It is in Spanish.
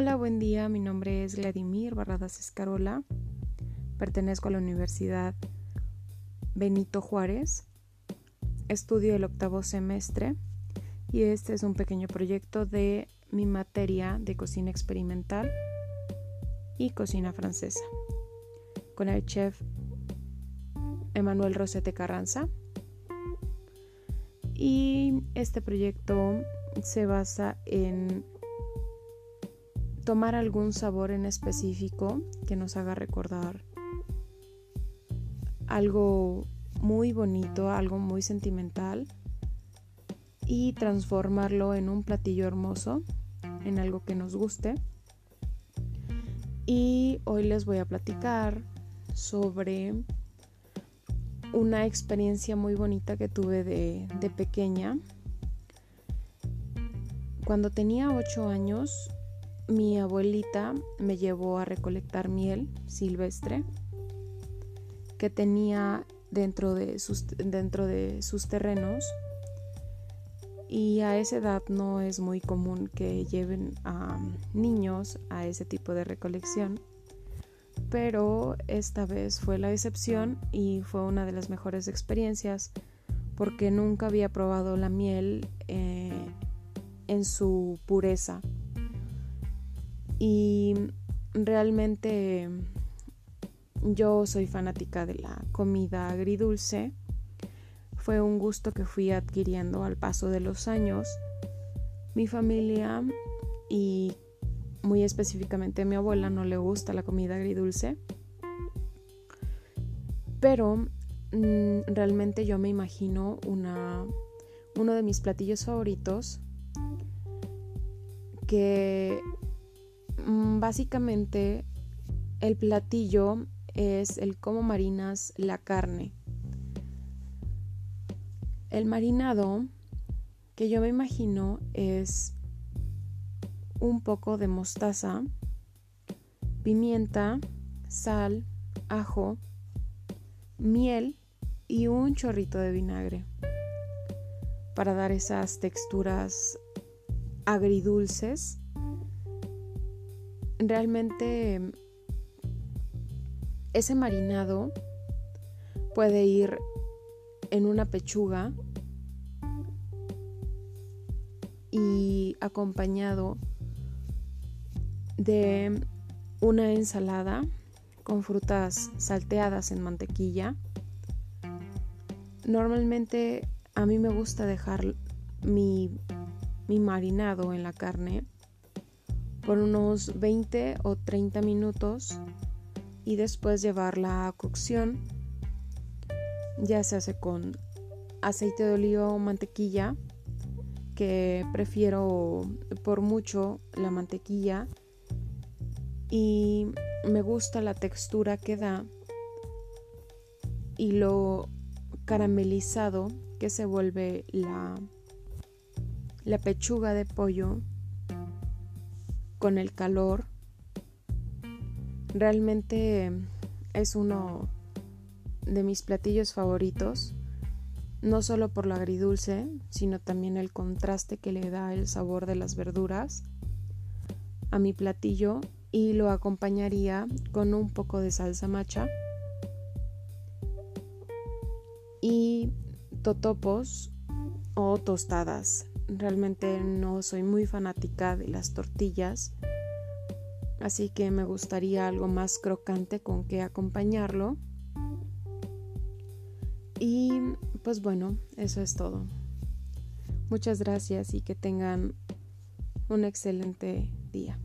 Hola, buen día. Mi nombre es Vladimir Barradas Escarola. Pertenezco a la Universidad Benito Juárez. Estudio el octavo semestre y este es un pequeño proyecto de mi materia de cocina experimental y cocina francesa con el chef Emanuel Rosete Carranza. Y este proyecto se basa en tomar algún sabor en específico que nos haga recordar algo muy bonito, algo muy sentimental y transformarlo en un platillo hermoso, en algo que nos guste. Y hoy les voy a platicar sobre una experiencia muy bonita que tuve de, de pequeña. Cuando tenía 8 años, mi abuelita me llevó a recolectar miel silvestre que tenía dentro de sus, dentro de sus terrenos. Y a esa edad no es muy común que lleven a niños a ese tipo de recolección pero esta vez fue la excepción y fue una de las mejores experiencias porque nunca había probado la miel eh, en su pureza y realmente yo soy fanática de la comida agridulce. Fue un gusto que fui adquiriendo al paso de los años. Mi familia y muy específicamente mi abuela no le gusta la comida agridulce. Pero mm, realmente yo me imagino una, uno de mis platillos favoritos que básicamente el platillo es el cómo marinas la carne. El marinado que yo me imagino es un poco de mostaza, pimienta, sal, ajo, miel y un chorrito de vinagre para dar esas texturas agridulces realmente ese marinado puede ir en una pechuga y acompañado de una ensalada con frutas salteadas en mantequilla. Normalmente a mí me gusta dejar mi, marinado en la carne por unos 20 o 30 minutos y después llevarla a cocción. Ya se hace con aceite de oliva o mantequilla, que prefiero por mucho la mantequilla y me gusta la textura que da y lo caramelizado que se vuelve la, la pechuga de pollo con el calor. Realmente es uno de mis platillos favoritos, no solo por lo agridulce, sino también el contraste que le da el sabor de las verduras a mi platillo y lo acompañaría con un poco de salsa macha y totopos o tostadas Realmente no soy muy fanática de las tortillas, así que me gustaría algo más crocante con que acompañarlo. Y pues bueno, eso es todo. Muchas gracias y que tengan un excelente día.